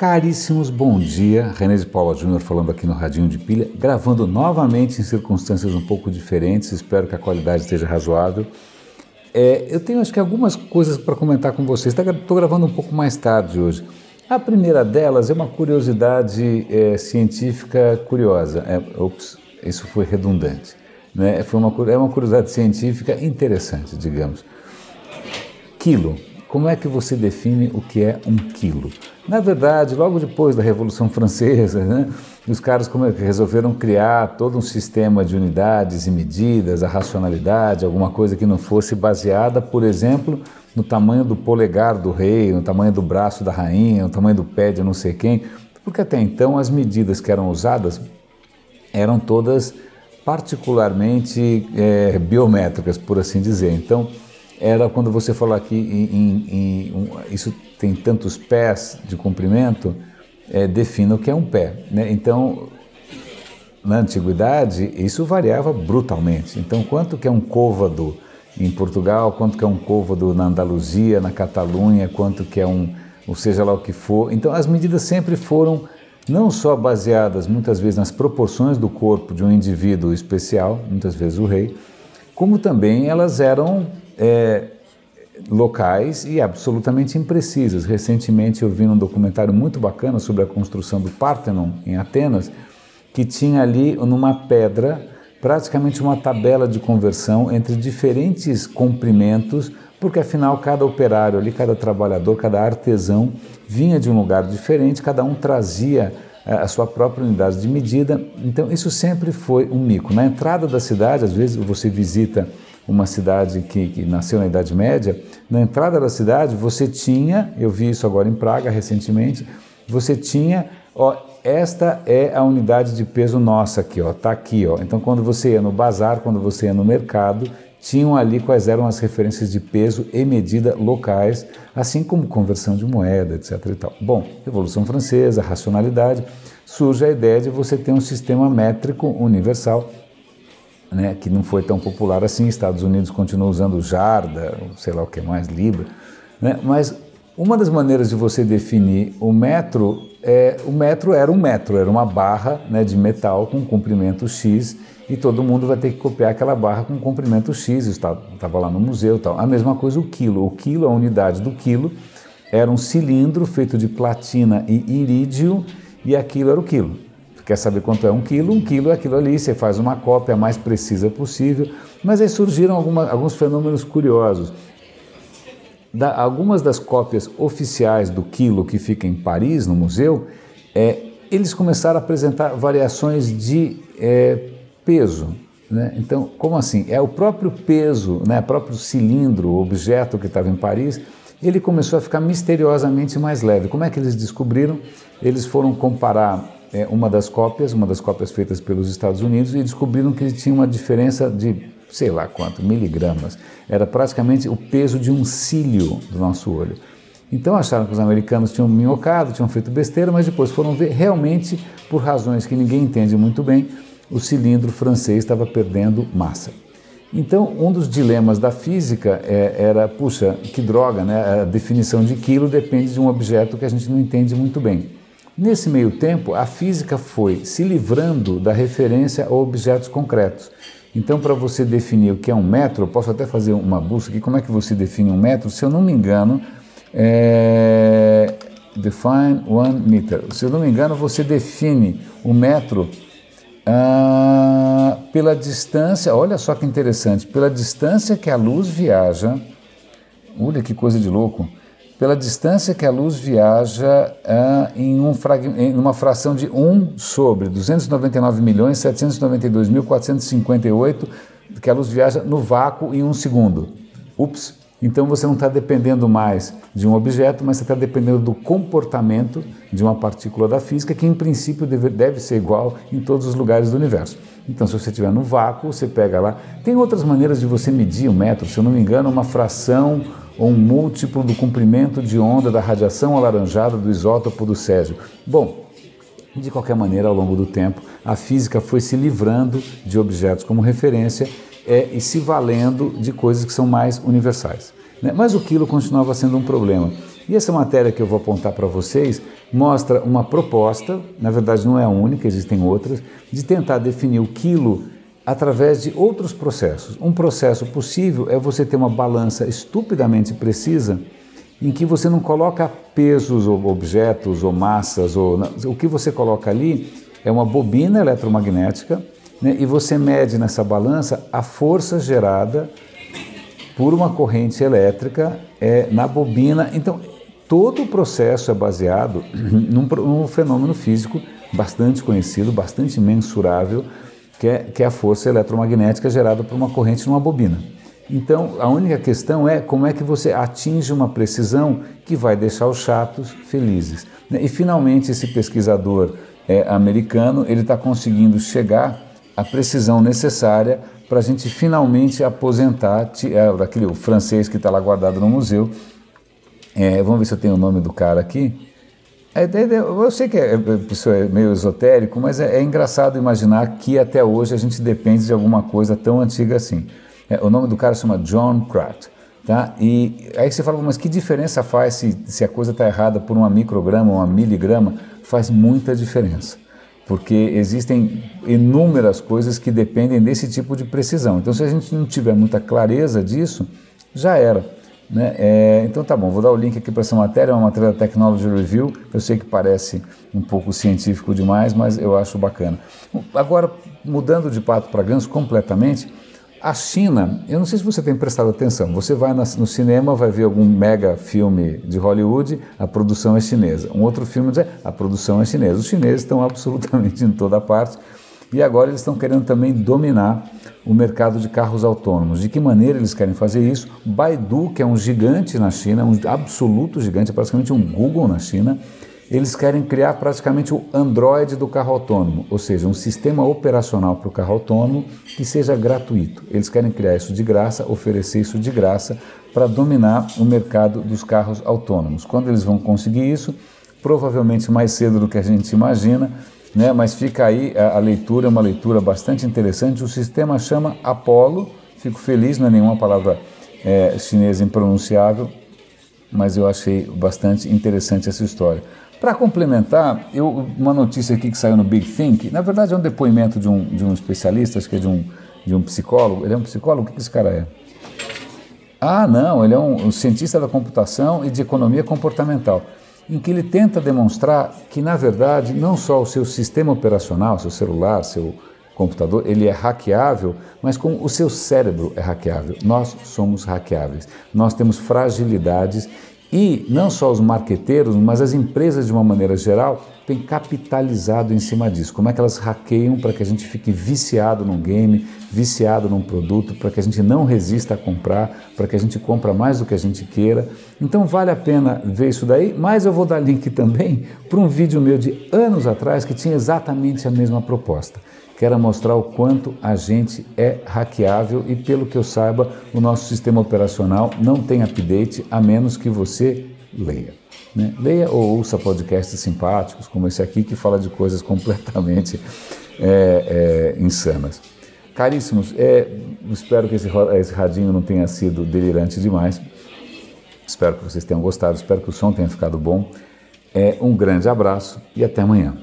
Caríssimos, bom dia. René de Paula Júnior falando aqui no Radinho de Pilha, gravando novamente em circunstâncias um pouco diferentes, espero que a qualidade esteja razoável. É, eu tenho acho que algumas coisas para comentar com vocês, estou tá, gravando um pouco mais tarde hoje. A primeira delas é uma curiosidade é, científica curiosa. É, ops, isso foi redundante. Né? Foi uma, é uma curiosidade científica interessante, digamos. Quilo. Como é que você define o que é um quilo? Na verdade, logo depois da Revolução Francesa, né, os caras resolveram criar todo um sistema de unidades e medidas, a racionalidade, alguma coisa que não fosse baseada, por exemplo, no tamanho do polegar do rei, no tamanho do braço da rainha, no tamanho do pé de não sei quem, porque até então as medidas que eram usadas eram todas particularmente é, biométricas, por assim dizer. Então, era quando você falou aqui em, em, em um, isso tem tantos pés de comprimento, é, defina o que é um pé. Né? Então, na antiguidade, isso variava brutalmente. Então, quanto que é um côvado em Portugal, quanto que é um côvado na Andaluzia, na Catalunha, quanto que é um, ou seja lá o que for. Então, as medidas sempre foram não só baseadas muitas vezes nas proporções do corpo de um indivíduo especial, muitas vezes o rei, como também elas eram é, locais e absolutamente imprecisas. Recentemente eu vi um documentário muito bacana sobre a construção do Parthenon em Atenas, que tinha ali numa pedra praticamente uma tabela de conversão entre diferentes comprimentos, porque afinal cada operário ali, cada trabalhador, cada artesão vinha de um lugar diferente, cada um trazia é, a sua própria unidade de medida. Então isso sempre foi um mico. Na entrada da cidade, às vezes você visita uma cidade que, que, nasceu na Idade Média, na entrada da cidade você tinha, eu vi isso agora em Praga recentemente, você tinha, ó, esta é a unidade de peso nossa aqui, ó, tá aqui, ó. Então quando você ia no bazar, quando você ia no mercado, tinham ali quais eram as referências de peso e medida locais, assim como conversão de moeda, etc. E tal. Bom, Revolução Francesa, racionalidade, surge a ideia de você ter um sistema métrico universal né, que não foi tão popular assim. Estados Unidos continua usando Jarda, sei lá o que mais, Libra. Né? Mas uma das maneiras de você definir o metro é o metro era um metro, era uma barra né, de metal com comprimento X e todo mundo vai ter que copiar aquela barra com comprimento X. Estava lá no museu, tal. A mesma coisa o quilo. O quilo, a unidade do quilo, era um cilindro feito de platina e irídio e aquilo era o quilo. Quer saber quanto é um quilo? Um quilo é aquilo ali, você faz uma cópia mais precisa possível. Mas aí surgiram alguma, alguns fenômenos curiosos. Da, algumas das cópias oficiais do quilo que fica em Paris, no museu, é, eles começaram a apresentar variações de é, peso. Né? Então, como assim? É o próprio peso, né, o próprio cilindro, o objeto que estava em Paris, ele começou a ficar misteriosamente mais leve. Como é que eles descobriram? Eles foram comparar é, uma das cópias, uma das cópias feitas pelos Estados Unidos, e descobriram que ele tinha uma diferença de sei lá quanto, miligramas. Era praticamente o peso de um cílio do nosso olho. Então acharam que os americanos tinham minhocado, tinham feito besteira, mas depois foram ver realmente, por razões que ninguém entende muito bem, o cilindro francês estava perdendo massa. Então, um dos dilemas da física é, era, puxa, que droga, né? A definição de quilo depende de um objeto que a gente não entende muito bem. Nesse meio tempo, a física foi se livrando da referência a objetos concretos. Então, para você definir o que é um metro, eu posso até fazer uma busca aqui, como é que você define um metro? Se eu não me engano, é... define one meter. Se eu não me engano, você define o metro ah, pela distância, olha só que interessante, pela distância que a luz viaja, olha que coisa de louco, pela distância que a luz viaja ah, em, um em, uma fração de 1 sobre 299.792.458 que a luz viaja no vácuo em um segundo. Ups! Então você não está dependendo mais de um objeto, mas você está dependendo do comportamento de uma partícula da física, que em princípio deve, deve ser igual em todos os lugares do universo. Então, se você estiver no vácuo, você pega lá. Tem outras maneiras de você medir o método, se eu não me engano, uma fração ou um múltiplo do comprimento de onda da radiação alaranjada do isótopo do césio. Bom, de qualquer maneira, ao longo do tempo, a física foi se livrando de objetos como referência é, e se valendo de coisas que são mais universais. Né? Mas o quilo continuava sendo um problema. E essa matéria que eu vou apontar para vocês mostra uma proposta, na verdade não é a única, existem outras, de tentar definir o quilo através de outros processos. Um processo possível é você ter uma balança estupidamente precisa em que você não coloca pesos ou objetos ou massas, ou, o que você coloca ali é uma bobina eletromagnética né, e você mede nessa balança a força gerada por uma corrente elétrica é, na bobina. Então, todo o processo é baseado num, num fenômeno físico bastante conhecido, bastante mensurável, que é, que é a força eletromagnética gerada por uma corrente numa bobina. Então, a única questão é como é que você atinge uma precisão que vai deixar os chatos felizes. E, finalmente, esse pesquisador é, americano ele está conseguindo chegar à precisão necessária para a gente finalmente aposentar é, daquele o francês que está lá guardado no museu. É, vamos ver se eu tenho o nome do cara aqui. É, eu sei que é, isso é meio esotérico, mas é, é, engraçado imaginar que até hoje a gente depende de alguma coisa tão antiga assim. É, o nome do cara chama John Pratt. Tá? E aí você fala, mas que diferença faz se, se a coisa está errada por uma micrograma uma miligrama? Faz muita diferença, porque existem inúmeras coisas que dependem desse tipo de precisão. Então, se a gente não tiver muita clareza disso, já era. Né? É, então tá bom, vou dar o link aqui para essa matéria, é uma matéria da Technology Review. Eu sei que parece um pouco científico demais, mas eu acho bacana. Agora, mudando de pato para ganso completamente, a China, eu não sei se você tem prestado atenção, você vai no cinema, vai ver algum mega filme de Hollywood, a produção é chinesa. Um outro filme diz, a produção é chinesa. Os chineses estão absolutamente em toda parte e agora eles estão querendo também dominar o mercado de carros autônomos. De que maneira eles querem fazer isso? Baidu, que é um gigante na China, um absoluto gigante, é praticamente um Google na China, eles querem criar praticamente o Android do carro autônomo, ou seja, um sistema operacional para o carro autônomo que seja gratuito. Eles querem criar isso de graça, oferecer isso de graça para dominar o mercado dos carros autônomos. Quando eles vão conseguir isso? Provavelmente mais cedo do que a gente imagina, né? mas fica aí a, a leitura, é uma leitura bastante interessante. O sistema chama Apollo, fico feliz, não é nenhuma palavra é, chinesa impronunciável, mas eu achei bastante interessante essa história. Para complementar, eu, uma notícia aqui que saiu no Big Think, na verdade é um depoimento de um, de um especialista, acho que é de um, de um psicólogo. Ele é um psicólogo? O que esse cara é? Ah, não, ele é um, um cientista da computação e de economia comportamental em que ele tenta demonstrar que, na verdade, não só o seu sistema operacional, seu celular, seu computador, ele é hackeável, mas como o seu cérebro é hackeável. Nós somos hackeáveis. Nós temos fragilidades e não só os marqueteiros, mas as empresas de uma maneira geral têm capitalizado em cima disso. Como é que elas hackeiam para que a gente fique viciado num game, viciado num produto, para que a gente não resista a comprar, para que a gente compra mais do que a gente queira. Então vale a pena ver isso daí, mas eu vou dar link também para um vídeo meu de anos atrás que tinha exatamente a mesma proposta que era mostrar o quanto a gente é hackeável e, pelo que eu saiba, o nosso sistema operacional não tem update a menos que você leia. Né? Leia ou ouça podcasts simpáticos como esse aqui que fala de coisas completamente é, é, insanas. Caríssimos, é, espero que esse, esse radinho não tenha sido delirante demais. Espero que vocês tenham gostado, espero que o som tenha ficado bom. É, um grande abraço e até amanhã.